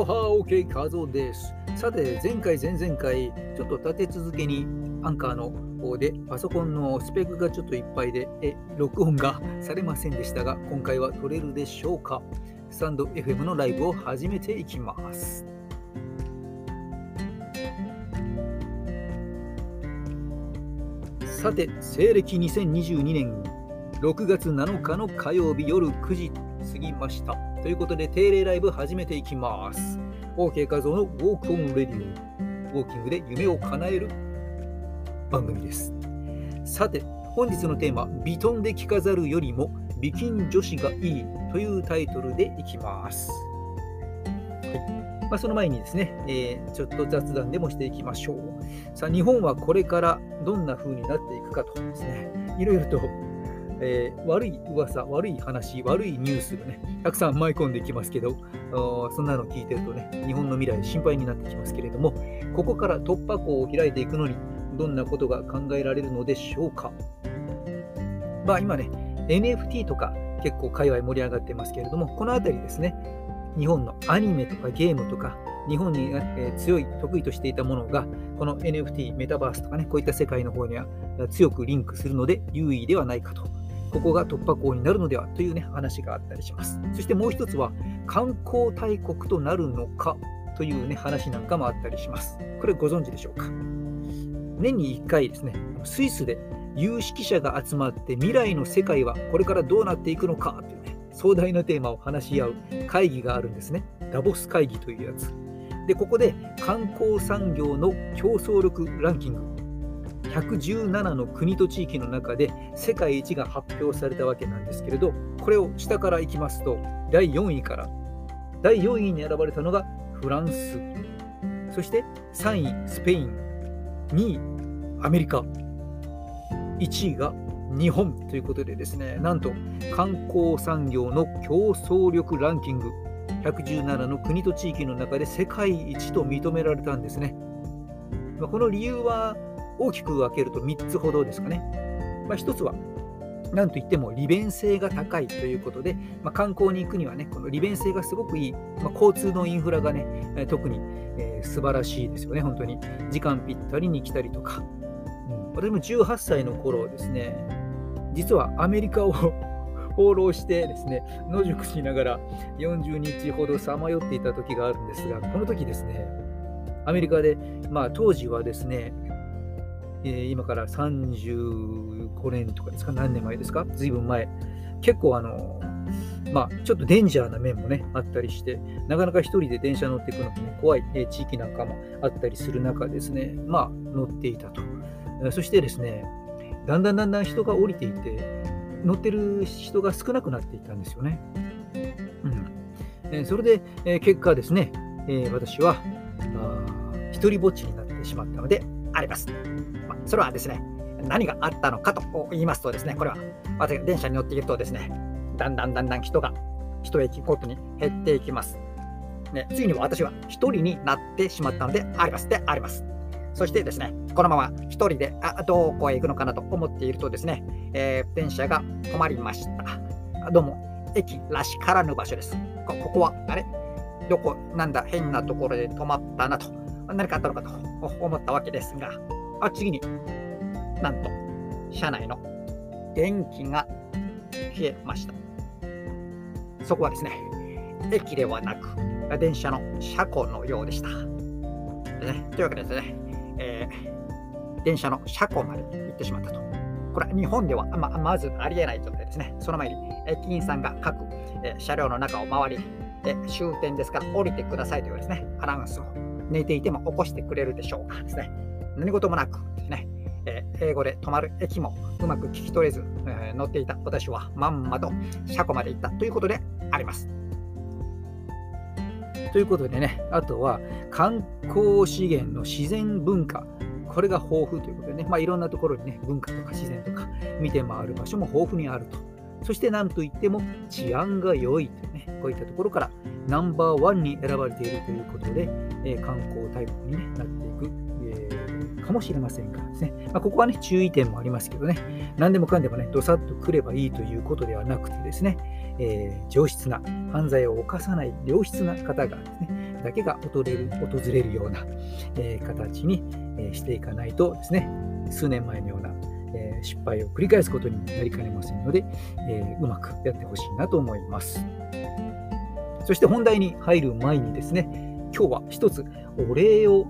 ロハー OK 画像です。さて、前回、前々回、ちょっと立て続けにアンカーの方でパソコンのスペックがちょっといっぱいで、え録音がされませんでしたが、今回は撮れるでしょうか？スタンド FM のライブを始めていきます。さて、西暦2022年6月7日の火曜日夜9時過ぎました。ということで、定例ライブ始めていきます。OK 画像のウォークオンレディオ。ウォーキングで夢を叶える番組です。さて、本日のテーマ、ビトンで着飾るよりも美筋女子がいいというタイトルでいきます。はいまあ、その前にですね、えー、ちょっと雑談でもしていきましょう。さあ、日本はこれからどんな風になっていくかとですね、いろいろとえー、悪い噂、悪い話、悪いニュースがね、たくさん舞い込んできますけど、そんなの聞いてるとね、日本の未来心配になってきますけれども、ここから突破口を開いていくのに、どんなことが考えられるのでしょうか。まあ今ね、NFT とか結構界隈盛り上がってますけれども、このあたりですね、日本のアニメとかゲームとか、日本に、え強い、得意としていたものが、この NFT、メタバースとかね、こういった世界の方には強くリンクするので優位ではないかとここが突破口になるのではというね、話があったりします。そしてもう一つは、観光大国となるのかというね、話なんかもあったりします。これご存知でしょうか？年に1回ですね、スイスで有識者が集まって未来の世界はこれからどうなっていくのかというね、壮大なテーマを話し合う会議があるんですね。ダボス会議というやつ。で、ここで観光産業の競争力ランキング117の国と地域の中で世界一が発表されたわけなんですけれどこれを下からいきますと第4位から第4位に選ばれたのがフランス。そして3位スペイン。2位アメリカ。1位が日本。ということでですねなんと観光産業の競争力ランキング。117の国と地域の中で世界一と認められたんですね。この理由は大きく分けると3つほどですかね。まあ、1つは、なんといっても利便性が高いということで、まあ、観光に行くにはね、この利便性がすごくいい、まあ、交通のインフラがね、特に、えー、素晴らしいですよね、本当に。時間ぴったりに来たりとか。うん、私も18歳の頃ですね、実はアメリカを 放浪してですね、野宿しながら40日ほどさまよっていた時があるんですが、この時ですね、アメリカで、まあ当時はですね、え、今から35年とかですか、何年前ですか、ずいぶん前、結構あの、まあ、ちょっとデンジャーな面もね、あったりして、なかなか一人で電車乗っていくのもね、怖い、え、地域なんかもあったりする中ですね、まあ、乗っていたと。そしてですね、だんだんだんだん人が降りていて、乗ってる人が少なくなっていったんですよね。うん、それで、え、結果ですね、え、私は、一人ぼっちになってしまったのであります。まそれはですね、何があったのかと言いますとですね、これは私が電車に乗っているとですね、だんだんだんだん人が一駅ごとに減っていきます。ね、次に私は一人になってしまったのであります。であります。そしてですね、このまま一人であどこへ行くのかなと思っているとですね、えー、電車が止まりました。どうも、駅らしからぬ場所です。こここは、あれ？どこ、なんだ、変なところで止まったなと、何かあったのかと思ったわけですが、あ、次に、なんと、車内の電気が消えました。そこはですね、駅ではなく、電車の車庫のようでした。ね、というわけですね、えー、電車の車庫まで行ってしまったと。これは日本ではままずありえない状態ですね。その前に駅員さんが各、え、車両の中を回り、え終点ですから降りてくださいというですね、アナウンスを寝ていても起こしてくれるでしょうかですね。何事もなくね、えー、英語で止まる駅もうまく聞き取れず、えー、乗っていた私はまんまと車庫まで行ったということであります。ということでね、あとは観光資源の自然文化、これが豊富ということでね、まあ、いろんなところにね、文化とか自然とか見て回る場所も豊富にあると。そして何といっても治安が良いというね、こういったところからナンバーワンに選ばれているということで、え、観光大国に、ね、なっていくえかもしれませんがですね、まあ、ここはね、注意点もありますけどね、何でもかんでもね、どさっと来ればいいということではなくてですね、え、上質な、犯罪を犯さない良質な方がですね、だけが訪れる訪れるような、え、形に、え、していかないとですね、数年前のような、え失敗を繰り返すことになりかねませんので、えうまくやってほしいなと思います。そして本題に入る前にですね、今日は一つお礼を、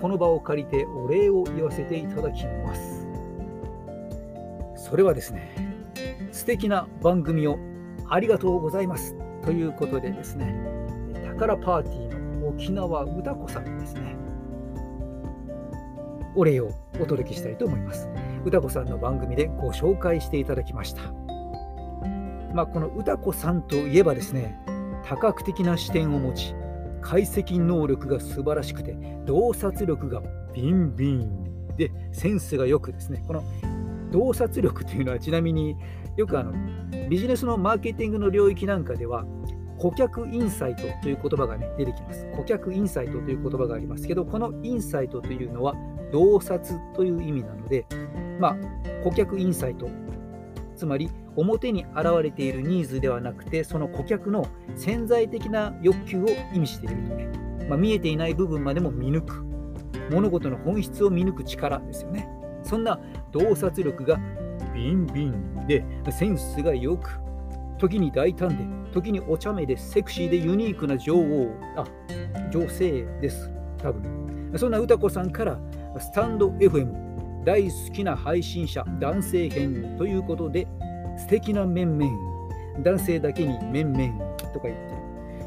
この場を借りてお礼を言わせていただきます。それはですね、素敵な番組をありがとうございますということでですね、宝パーティーの沖縄歌子さんですね、お礼をお届けしたいと思います。歌子さんの番組でご紹介していただきました。まあ、この歌子さんといえばですね、多角的な視点を持ち、解析能力が素晴らしくて、洞察力がビンビン。で、センスがよくですね、この洞察力というのはちなみによくあのビジネスのマーケティングの領域なんかでは顧客インサイトという言葉が、ね、出てきます。顧客インサイトという言葉があります。けど、このインサイトというのは洞察という意味なので、まあ、顧客インサイト、つまり表に現れているニーズではなくて、その顧客の潜在的な欲求を意味しているとね、まあ、見えていない部分までも見抜く、物事の本質を見抜く力ですよね。そんな洞察力がビンビンでセンスがよく時に大胆で時にお茶目でセクシーでユニークな女王。あ女性です。多分。そんな歌子さんからスタンド FM 大好きな配信者男性編ということで素敵な面々男性だけに面々とか言って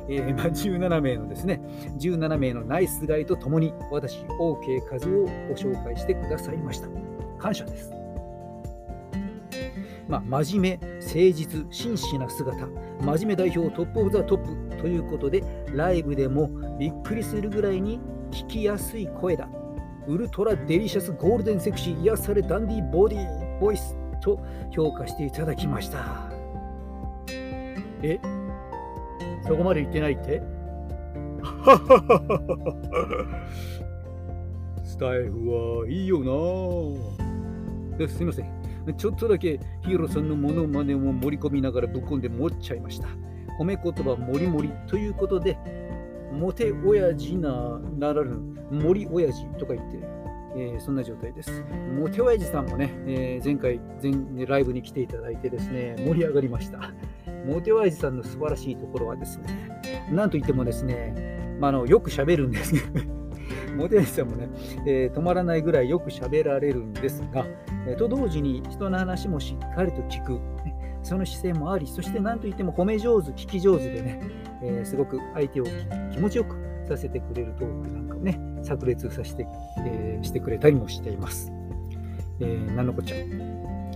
えー、まあ、17名のですね、17名のナイスガイとともに私、OK 和をご紹介してくださいました。感謝です。まあ、真面目、誠実、真摯な姿、真面目代表 top of the top ということで、ライブでもびっくりするぐらいに聞きやすい声だ。 ultra delicious golden sexy 癒されダンディボディボイスと評価していただきました。え？そこまで言ってないって？スタイフはいいよなすいません。ちょっとだけヒーローさんのモノマネを盛り込みながらぶっ込んで持っちゃいました。褒め言葉もりもりということで、モテ親父なならぬ森親父とか言って、えー、そんな状態です。モテ親父さんもね、えー、前回前ライブに来ていただいてですね、盛り上がりました。モテ親父さんの素晴らしいところはですね、なんといってもですね、まあ、のよく喋るんです モテさんもね、えー、止まらないぐらいよく喋られるんですが、えー、と同時に人の話もしっかりと聞く、ね、その姿勢もあり、そして何といっても褒め上手、聞き上手でね、えー、すごく相手を気持ちよくさせてくれるトークなんかをね、炸裂させて、えー、してくれたりもしています。えー、なんのこっちゃ。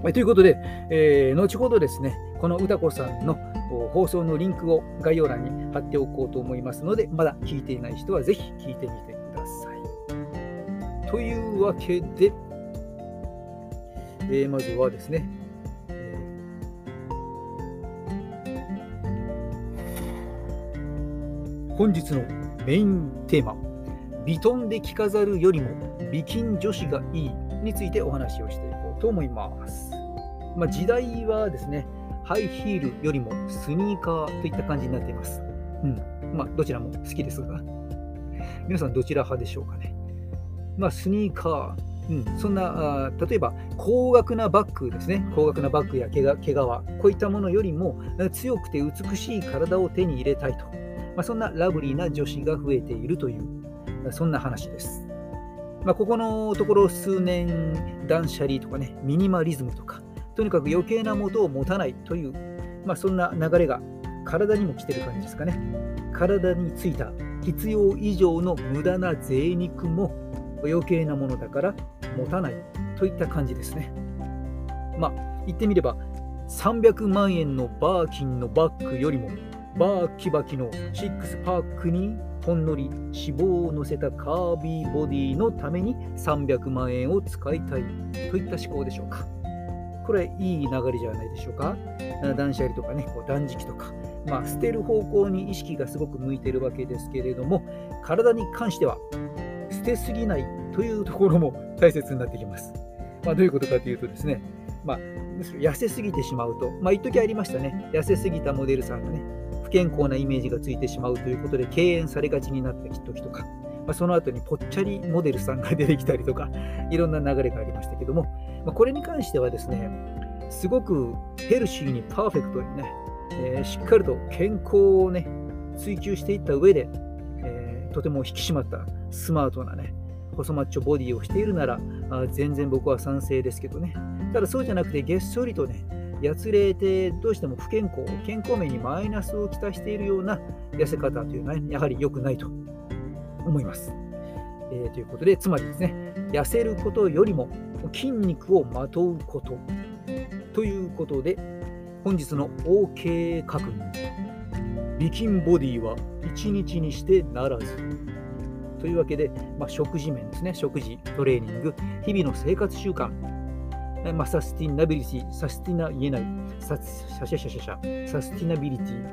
はい、ということで、えー、後ほどですね、この歌子さんの放送のリンクを概要欄に貼っておこうと思いますので、まだ聞いていない人はぜひ聞いてみてというわけで、えー、まずはですね、本日のメインテーマ、ビトンで着飾るよりも美筋女子がいいについてお話をしていこうと思います。まあ、時代はですね、ハイヒールよりもスニーカーといった感じになっています。うん。まあ、どちらも好きですが、皆さんどちら派でしょうかね。まあ、スニーカー、うん、そんな例えば高額なバッグですね高額なバッグや毛皮こういったものよりも強くて美しい体を手に入れたいと、まあ、そんなラブリーな女子が増えているというそんな話です、まあ、ここのところ数年断捨離とかねミニマリズムとかとにかく余計なものを持たないという、まあ、そんな流れが体にも来てる感じですかね体についた必要以上の無駄な贅肉も余計なものだから持たないといった感じですね。まあ、言ってみれば、300万円のバーキンのバッグよりも、バーキバキのシックスパックにほんのり脂肪を乗せたカービーボディのために300万円を使いたいといった思考でしょうか。これいい流れじゃないでしょうか。断捨離とかね、こう断食とか、まあ、捨てる方向に意識がすごく向いてるわけですけれども、体に関しては捨てすぎないというところも大切になってきます。まあ、どういうことかというとですね、まあ、むしろ痩せすぎてしまうと、まあ、一時ありましたね、痩せすぎたモデルさんがね、不健康なイメージがついてしまうということで敬遠されがちになった時とか、まあ、その後にぽっちゃりモデルさんが出てきたりとか、いろんな流れがありましたけども、まあ、これに関してはですね、すごくヘルシーにパーフェクトにね、えー、しっかりと健康をね、追求していった上で、えー、とても引き締まったスマートなね、細マッチョボディをしているなら、あ全然僕は賛成ですけどね。ただそうじゃなくて、げっそりとね、やつれてどうしても不健康、健康面にマイナスをきたしているような痩せ方というのは、やはり良くないと思います。えー、ということで、つまりですね、痩せることよりも筋肉をまとうことということで、本日の OK 確認。美筋ボディは1日にしてならず。というわけで、まあ、食事面ですね、食事、トレーニング、日々の生活習慣、まあ、サスティナビリティ、サスティナ言えない、サシャシャシャ、サスティナビリティ。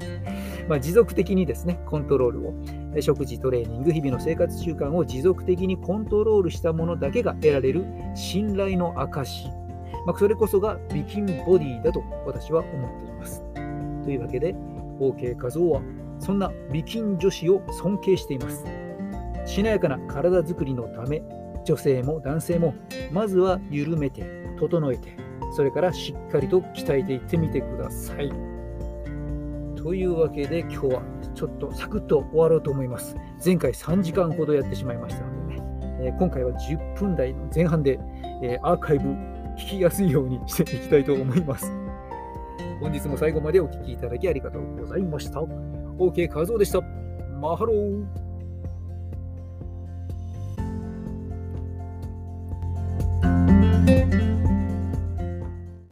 まあ持続的にですね、コントロールを、食事、トレーニング、日々の生活習慣を持続的にコントロールしたものだけが得られる信頼の証。まあ、それこそがビキンボディだと私は思っています。というわけで、OK 画像はそんなビキン女子を尊敬しています。しなやかな体づくりのため、女性も男性もまずは緩めて整えてそれからしっかりと鍛えていってみてください。というわけで今日はちょっとサクッと終わろうと思います。前回3時間ほどやってしまいましたのでね、えー、今回は10分台の前半で、えー、アーカイブ聞きやすいようにしていきたいと思います。本日も最後までお聴きいただきありがとうございました。OK 画像でした。マハロー